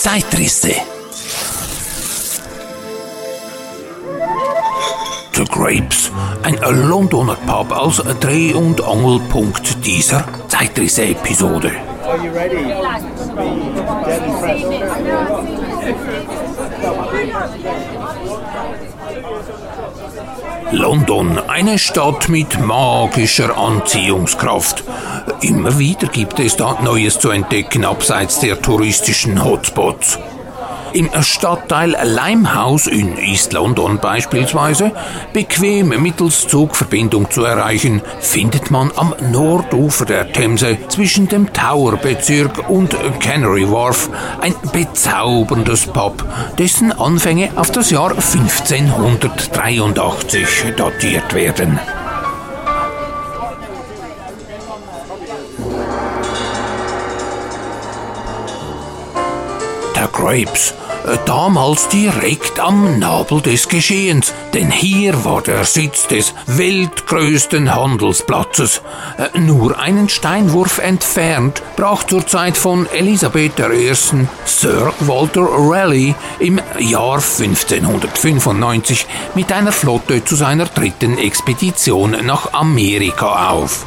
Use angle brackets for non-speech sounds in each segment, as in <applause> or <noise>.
Zeitrisse. The Grapes, ein Londoner Pub als Dreh- und Angelpunkt dieser Zeitrisse-Episode. Are you ready? London, eine Stadt mit magischer Anziehungskraft. Immer wieder gibt es da Neues zu entdecken abseits der touristischen Hotspots. Im Stadtteil Limehouse in East London beispielsweise, bequem mittels Zugverbindung zu erreichen, findet man am Nordufer der Themse zwischen dem Tower-Bezirk und Canary Wharf ein bezauberndes Pub, dessen Anfänge auf das Jahr 1583 datiert werden. Grapes damals direkt am Nabel des Geschehens, denn hier war der Sitz des weltgrößten Handelsplatzes. Äh, nur einen Steinwurf entfernt brach zur Zeit von Elisabeth I. Sir Walter Raleigh im Jahr 1595 mit einer Flotte zu seiner dritten Expedition nach Amerika auf.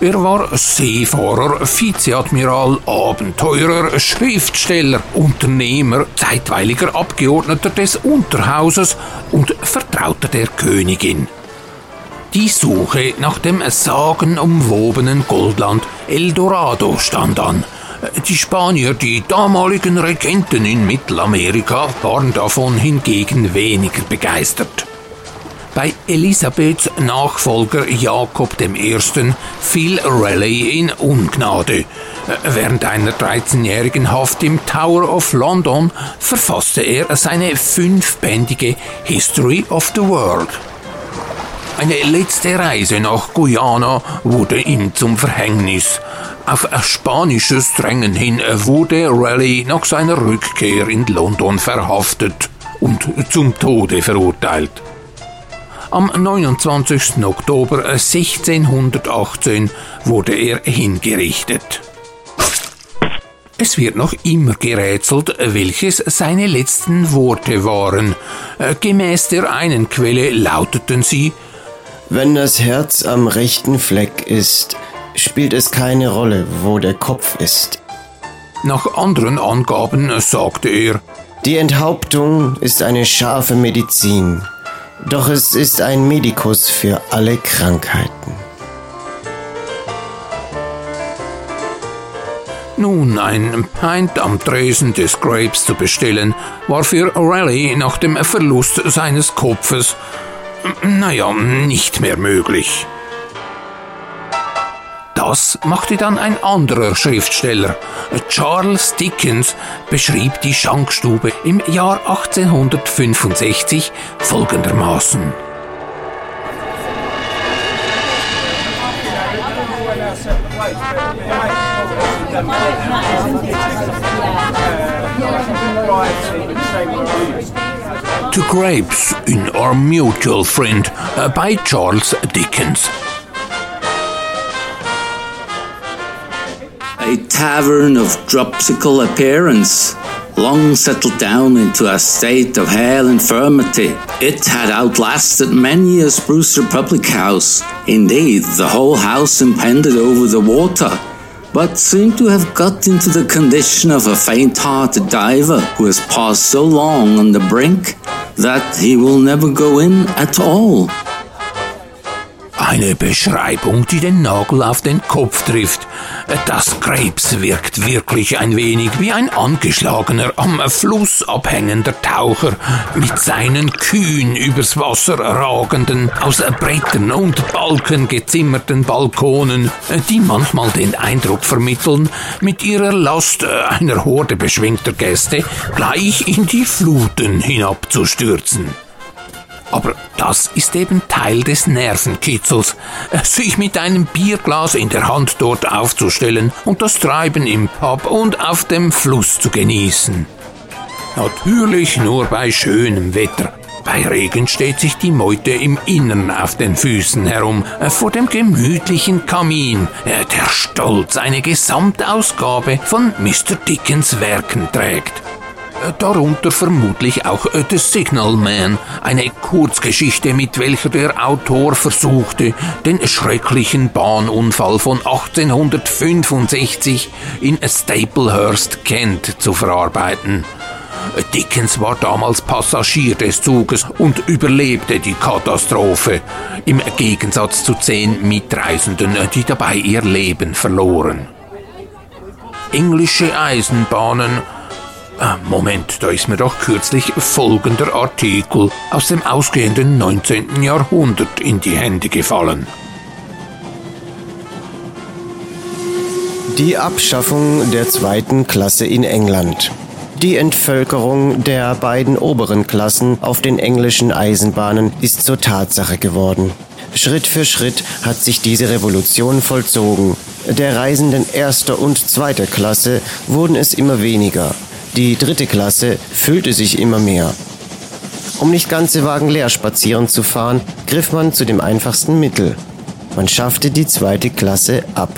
Er war Seefahrer, Vizeadmiral, Abenteurer, Schriftsteller, Unternehmer, zeitweiliger Abgeordneter des Unterhauses und Vertrauter der Königin. Die Suche nach dem sagenumwobenen Goldland Eldorado stand an. Die Spanier, die damaligen Regenten in Mittelamerika, waren davon hingegen weniger begeistert. Bei Elisabeths Nachfolger Jakob I. fiel Raleigh in Ungnade. Während einer 13-jährigen Haft im Tower of London verfasste er seine fünfbändige History of the World. Eine letzte Reise nach Guyana wurde ihm zum Verhängnis. Auf spanisches Drängen hin wurde Raleigh nach seiner Rückkehr in London verhaftet und zum Tode verurteilt. Am 29. Oktober 1618 wurde er hingerichtet. Es wird noch immer gerätselt, welches seine letzten Worte waren. Gemäß der einen Quelle lauteten sie Wenn das Herz am rechten Fleck ist, spielt es keine Rolle, wo der Kopf ist. Nach anderen Angaben sagte er Die Enthauptung ist eine scharfe Medizin. Doch es ist ein Medikus für alle Krankheiten. Nun, ein Pint am Tresen des Grapes zu bestellen, war für Raleigh nach dem Verlust seines Kopfes, naja, nicht mehr möglich. Das machte dann ein anderer Schriftsteller. Charles Dickens beschrieb die Schankstube im Jahr 1865 folgendermaßen. To Grapes in Our Mutual Friend uh, by Charles Dickens. A tavern of dropsical appearance, long settled down into a state of hale infirmity. It had outlasted many a sprucer public house. Indeed, the whole house impended over the water, but seemed to have got into the condition of a faint-hearted diver who has passed so long on the brink that he will never go in at all. Eine Beschreibung, die den Nagel auf den Kopf trifft. Das Krebs wirkt wirklich ein wenig wie ein angeschlagener, am Fluss abhängender Taucher mit seinen kühn übers Wasser ragenden, aus Brettern und Balken gezimmerten Balkonen, die manchmal den Eindruck vermitteln, mit ihrer Last einer Horde beschwingter Gäste gleich in die Fluten hinabzustürzen. Aber das ist eben Teil des Nervenkitzels, <laughs> sich mit einem Bierglas in der Hand dort aufzustellen und das Treiben im Pub und auf dem Fluss zu genießen. Natürlich nur bei schönem Wetter. Bei Regen steht sich die Meute im Innern auf den Füßen herum, vor dem gemütlichen Kamin, der stolz eine Gesamtausgabe von Mr. Dickens Werken trägt. Darunter vermutlich auch The Signal Man, eine Kurzgeschichte, mit welcher der Autor versuchte, den schrecklichen Bahnunfall von 1865 in Staplehurst, Kent, zu verarbeiten. Dickens war damals Passagier des Zuges und überlebte die Katastrophe, im Gegensatz zu zehn Mitreisenden, die dabei ihr Leben verloren. Englische Eisenbahnen ah, Moment, da ist mir doch kürzlich folgender Artikel aus dem ausgehenden 19. Jahrhundert in die Hände gefallen. Die Abschaffung der zweiten Klasse in England die Entvölkerung der beiden oberen Klassen auf den englischen Eisenbahnen ist zur Tatsache geworden. Schritt für Schritt hat sich diese Revolution vollzogen. Der Reisenden erster und zweiter Klasse wurden es immer weniger. Die dritte Klasse füllte sich immer mehr. Um nicht ganze Wagen leer spazieren zu fahren, griff man zu dem einfachsten Mittel. Man schaffte die zweite Klasse ab.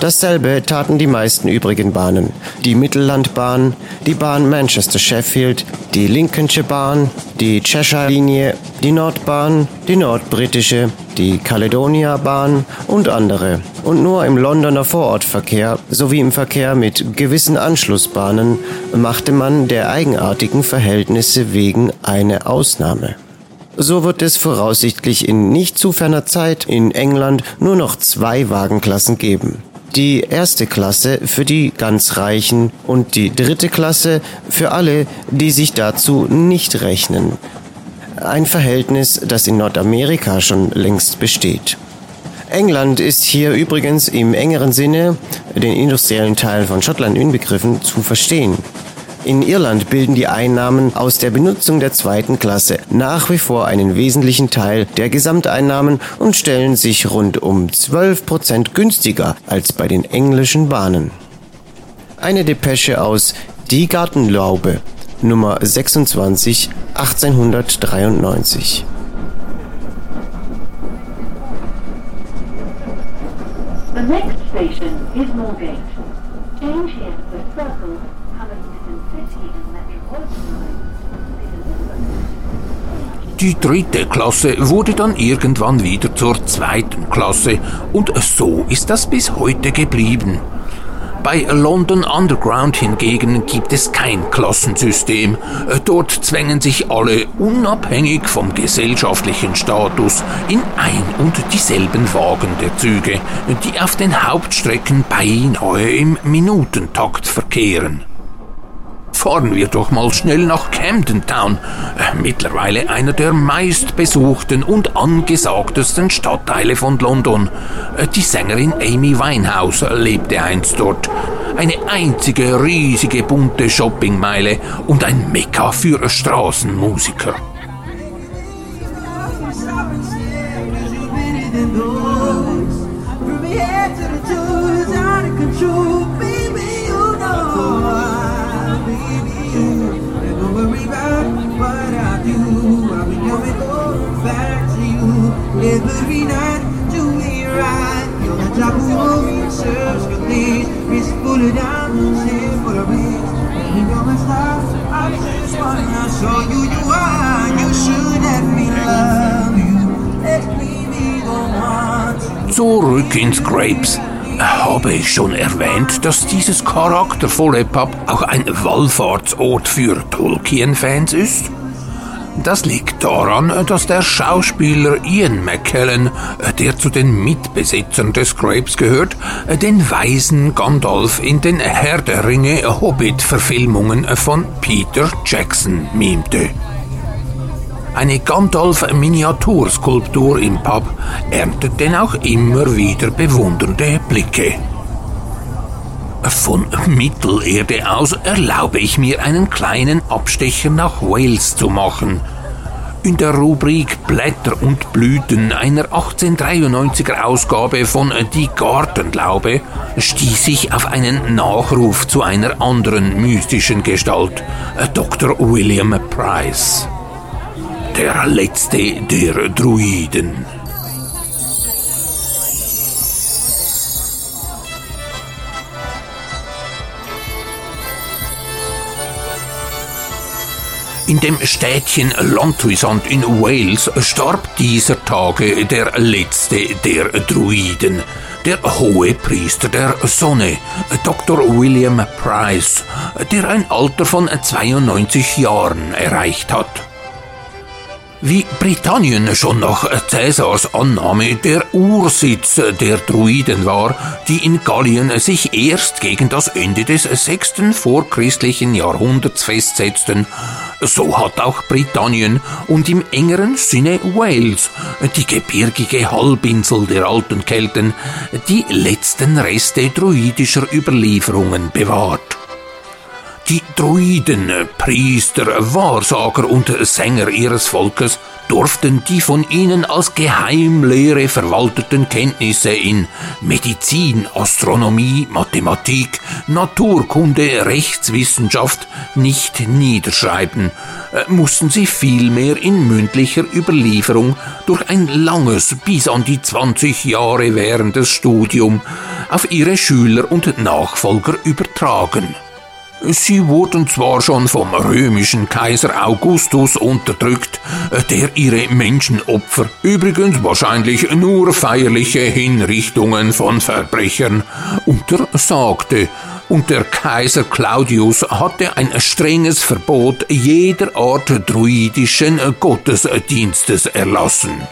Dasselbe taten die meisten übrigen Bahnen. Die Mittellandbahn, die Bahn Manchester-Sheffield, die Lincolnshire Bahn, die Cheshire-Linie, die Nordbahn, die Nordbritische, die Caledonia-Bahn und andere. Und nur im Londoner Vorortverkehr sowie im Verkehr mit gewissen Anschlussbahnen machte man der eigenartigen Verhältnisse wegen eine Ausnahme. So wird es voraussichtlich in nicht zu ferner Zeit in England nur noch zwei Wagenklassen geben die erste Klasse für die ganz Reichen und die dritte Klasse für alle, die sich dazu nicht rechnen. Ein Verhältnis, das in Nordamerika schon längst besteht. England ist hier übrigens im engeren Sinne, den industriellen Teil von Schottland inbegriffen, zu verstehen. In Irland bilden die Einnahmen aus der Benutzung der zweiten Klasse nach wie vor einen wesentlichen Teil der Gesamteinnahmen und stellen sich rund um 12 Prozent günstiger als bei den englischen Bahnen. Eine Depesche aus Die Gartenlaube, Nummer 26, 1893. next station is Moorgate. Change here for Circle Die dritte Klasse wurde dann irgendwann wieder zur zweiten Klasse und so ist das bis heute geblieben. Bei London Underground hingegen gibt es kein Klassensystem. Dort zwängen sich alle unabhängig vom gesellschaftlichen Status in ein und dieselben Wagen der Züge, die auf den Hauptstrecken beinahe im Minutentakt verkehren fahren wir doch mal schnell nach Camden Town, äh, mittlerweile einer der meistbesuchten und angesagtesten Stadtteile von London. Äh, die Sängerin Amy Winehouse lebte einst dort. Eine einzige riesige bunte Shoppingmeile und ein Mekka für Straßenmusiker. Every night do me right. You're the type of woman serves for these. It's full of diamonds here for the rings. And you're my star. I just wanna show you you are. You should let me love you. Let me be the one. Zurück ins Grapes. Habe ich schon erwähnt, dass dieses charaktervolle Pub auch ein Wallfahrtsort für Tolkien-Fans ist? Das liegt daran, dass der Schauspieler Ian McKellen, der zu den Mitbesitzern des Grapes gehört, den weisen Gandalf in den Herr der Ringe Hobbit-Verfilmungen von Peter Jackson mimte. Eine Gandalf-Miniaturskulptur im Pub erntet denn auch immer wieder bewundernde Blicke. Von Mittelerde aus erlaube ich mir einen kleinen Abstecher nach Wales zu machen. In der Rubrik Blätter und Blüten einer 1893er Ausgabe von Die Gartenlaube stieß ich auf einen Nachruf zu einer anderen mystischen Gestalt, Dr. William Price. Der letzte der Druiden. In dem Städtchen Lontwisant in Wales starb dieser Tage der letzte der Druiden, der hohe Priester der Sonne, Dr. William Price, der ein Alter von 92 Jahren erreicht hat. Wie Britannien schon nach Cäsars Annahme der Ursitz der Druiden war, die in Gallien sich erst gegen das Ende des sechsten vorchristlichen Jahrhunderts festsetzten, so hat auch Britannien und im engeren Sinne Wales, die gebirgige Halbinsel der alten Kelten, die letzten Reste druidischer Überlieferungen bewahrt. Die Druiden, Priester, Wahrsager und Sänger ihres Volkes durften die von ihnen als Geheimlehre verwalteten Kenntnisse in Medizin, Astronomie, Mathematik, Naturkunde, Rechtswissenschaft nicht niederschreiben, äh, mussten sie vielmehr in mündlicher Überlieferung durch ein langes bis an die 20 Jahre währendes Studium auf ihre Schüler und Nachfolger übertragen. Sie wurden zwar schon vom römischen Kaiser Augustus unterdrückt, der ihre Menschenopfer, übrigens wahrscheinlich nur feierliche Hinrichtungen von Verbrechern, untersagte, und der Kaiser Claudius hatte ein strenges Verbot jeder Art druidischen Gottesdienstes erlassen.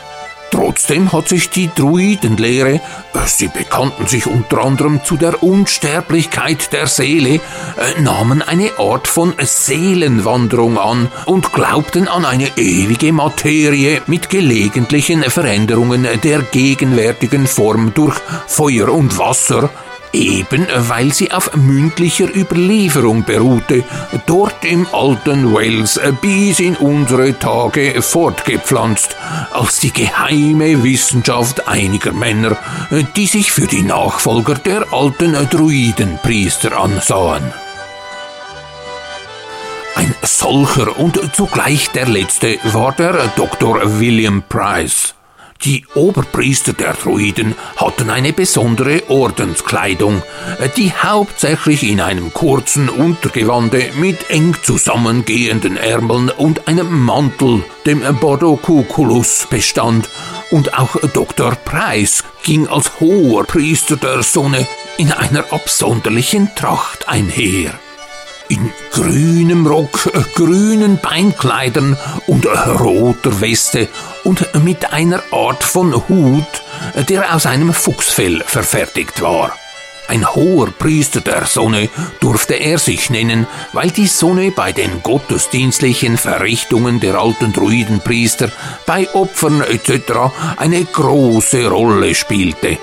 Trotzdem hat sich die Druidenlehre, sie bekannten sich unter anderem zu der Unsterblichkeit der Seele, äh, nahmen eine Art von Seelenwanderung an und glaubten an eine ewige Materie mit gelegentlichen Veränderungen der gegenwärtigen Form durch Feuer und Wasser, eben weil sie auf mündlicher Überlieferung beruhte, dort im alten Wales bis in unsere Tage fortgepflanzt, als die geheime Wissenschaft einiger Männer, die sich für die Nachfolger der alten Druidenpriester ansahen. Ein solcher und zugleich der letzte war der Dr. William Price. Die Oberpriester der Druiden hatten eine besondere Ordenskleidung, die hauptsächlich in einem kurzen Untergewande mit eng zusammengehenden Ärmeln und einem Mantel, dem Bodocuculus, bestand, und auch Dr. Price ging als hoher Priester der Sonne in einer absonderlichen Tracht einher in grünem Rock, grünen Beinkleidern und roter Weste und mit einer Art von Hut, der aus einem Fuchsfell verfertigt war. Ein hoher Priester der Sonne durfte er sich nennen, weil die Sonne bei den gottesdienstlichen Verrichtungen der alten Druidenpriester, bei Opfern etc. eine große Rolle spielte.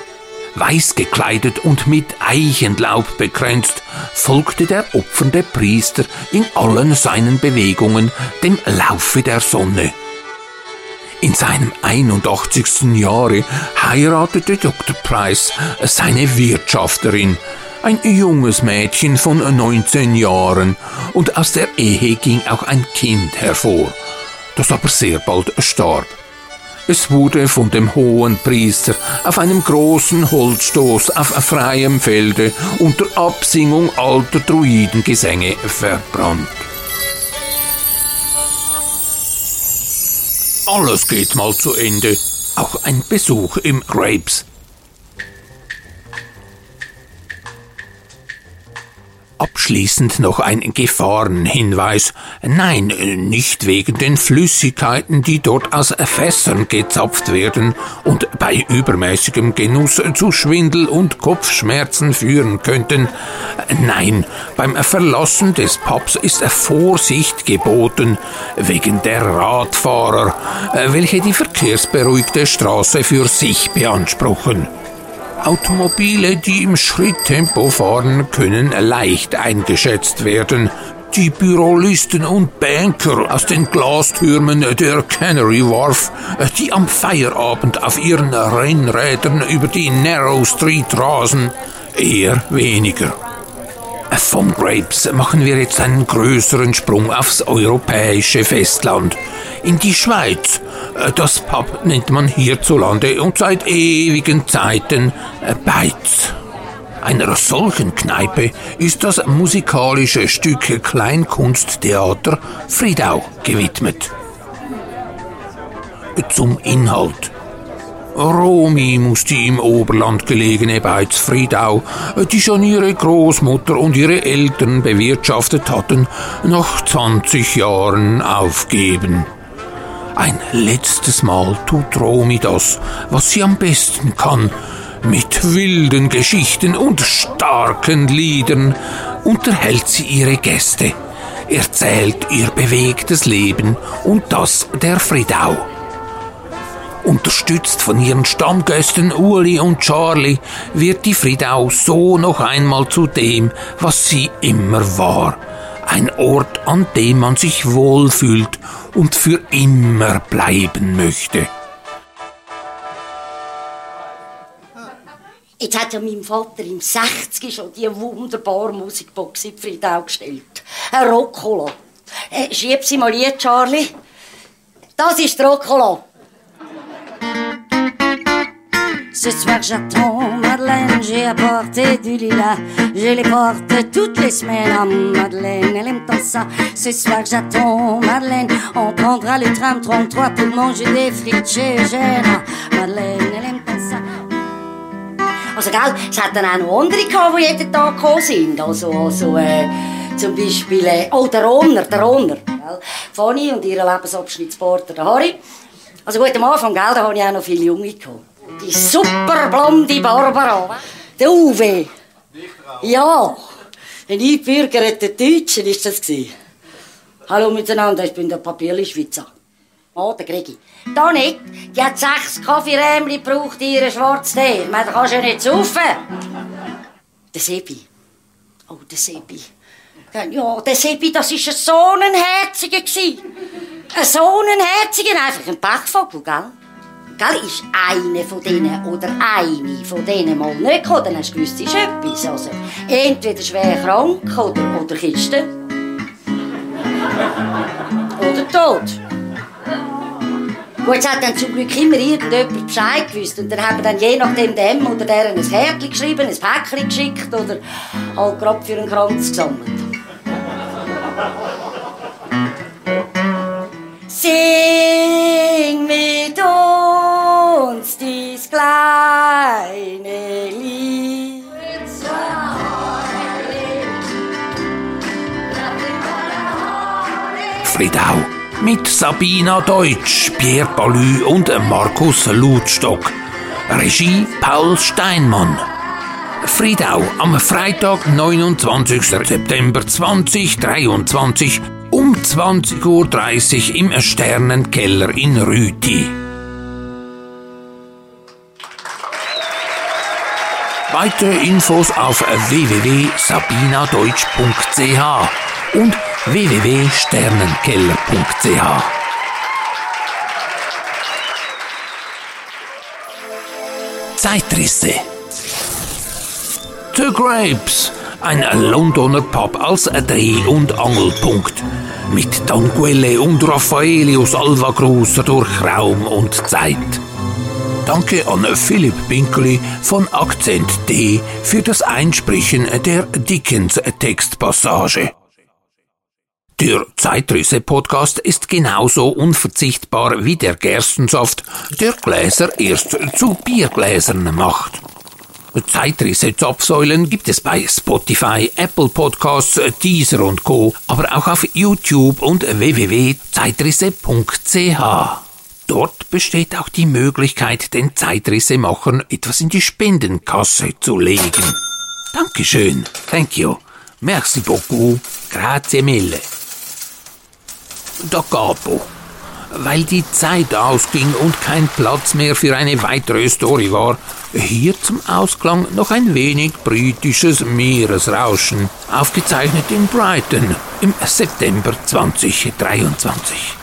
Weiß gekleidet und mit Eichenlaub bekränzt, folgte der opfernde Priester in allen seinen Bewegungen dem Laufe der Sonne. In seinem 81. Jahre heiratete Dr. Price seine Wirtschafterin, ein junges Mädchen von 19 Jahren, und aus der Ehe ging auch ein Kind hervor, das aber sehr bald starb. Es wurde von dem hohen Priester auf einem großen Holzstoß auf freiem Felde unter Absingung alter Druidengesänge verbrannt. Alles geht mal zu Ende, auch ein Besuch im Grapes Abschließend noch ein Gefahrenhinweis. Nein, nicht wegen den Flüssigkeiten, die dort aus Fässern gezapft werden und bei übermäßigem Genuss zu Schwindel und Kopfschmerzen führen könnten. Nein, beim Verlassen des Pubs ist Vorsicht geboten, wegen der Radfahrer, welche die verkehrsberuhigte Straße für sich beanspruchen. Automobile, die im Schritttempo fahren, können leicht eingeschätzt werden. Die Bürolisten und Banker aus den Glastürmen der Canary Wharf, die am Feierabend auf ihren Rennrädern über die Narrow Street rasen, eher weniger. Vom Grapes machen wir jetzt einen größeren Sprung aufs europäische Festland, in die Schweiz. Das Pub nennt man hierzulande und seit ewigen Zeiten Beiz. Einer solchen Kneipe ist das musikalische Stück Kleinkunsttheater Friedau gewidmet. Zum Inhalt. Romi muss die im Oberland gelegene Beiz Friedau, die schon ihre Großmutter und ihre Eltern bewirtschaftet hatten, nach 20 Jahren aufgeben. Ein letztes Mal tut Romi das, was sie am besten kann, mit wilden Geschichten und starken Liedern unterhält sie ihre Gäste, erzählt ihr bewegtes Leben und das der Friedau. Unterstützt von ihren Stammgästen Uli und Charlie wird die Friedau so noch einmal zu dem, was sie immer war. Ein Ort, an dem man sich wohlfühlt und für immer bleiben möchte. Jetzt hat ja mein Vater im 60 schon die wunderbare Musikbox in Friedau gestellt. Ein Roccolo. Äh, schieb sie mal hier, Charlie. Das ist Roccolo. Ce soir j'attends Madeleine, j'ai apporté du lilas. Je les porte toutes les semaines à Madeleine, elle aime tant ça. Ce soir j'attends Madeleine, on prendra le tram 33 pour manger des frites chez Eugène. Madeleine, elle aime tant ça. Also, gell, es hat dann auch noch andere gehabt, die jeden Tag gekommen sind. Also, also äh, zum Beispiel, äh, oh, der Ronner, der Ronner. Gell? Fanny und ihre Lebensabschnittspartner, der Harry. Also gut, am Anfang, gell, da hatte ich auch noch viele Junge. Gehabt. Die super blonde Barbara. Der Uwe. Ja. Ein eingebürgerter Deutscher war das. Hallo miteinander, ich bin der Papierli-Schweizer. Oh, der Gregi. Da nicht. Die hat sechs Kaffeerämli gebraucht in ihren Schwarztee. Ich meine, da kannst du ja nicht saufen. Der Sebi. Oh, der Sebi. Ja, der Sebi, das war so ein Herziger. Ein so ein Herziger, einfach ein Pechvogel, gell? Gell, ist eine von denen oder eine von denen mal nicht gekommen, dann hast du gewusst, ist etwas. Also, entweder schwer krank oder, oder Kiste. Oder tot. Gut, es hat dann zum Glück immer irgendjemand Bescheid gewusst. Und dann haben wir dann je nachdem dem oder der ein Kärtchen geschrieben, ein Päckchen geschickt oder halt gerade für einen Kranz gesammelt. Friedau mit Sabina Deutsch, Pierre Balü und Markus Lutstock. Regie Paul Steinmann. Friedau am Freitag, 29. September 2023 um 20.30 Uhr im Sternenkeller in Rüti. Weitere Infos auf www.sabinadeutsch.ch und www.sternenkeller.ch. Zeitrisse. The Grapes, ein Londoner Pub als Dreh- und Angelpunkt. Mit Tanquelle und Raffaelius Alva Cruz durch Raum und Zeit. Danke an Philipp Binkeli von Akzent D für das Einsprechen der Dickens-Textpassage. Der Zeitrisse-Podcast ist genauso unverzichtbar wie der Gerstensaft, der Gläser erst zu Biergläsern macht. Zeitrisse-Zapfsäulen gibt es bei Spotify, Apple Podcasts, Deezer und Co., aber auch auf YouTube und www.zeitrisse.ch. Dort besteht auch die Möglichkeit, den Zeitrissemachern etwas in die Spendenkasse zu legen. Dankeschön. Thank you. Merci beaucoup. Grazie mille. Da capo. Weil die Zeit ausging und kein Platz mehr für eine weitere Story war, hier zum Ausklang noch ein wenig britisches Meeresrauschen, aufgezeichnet in Brighton im September 2023.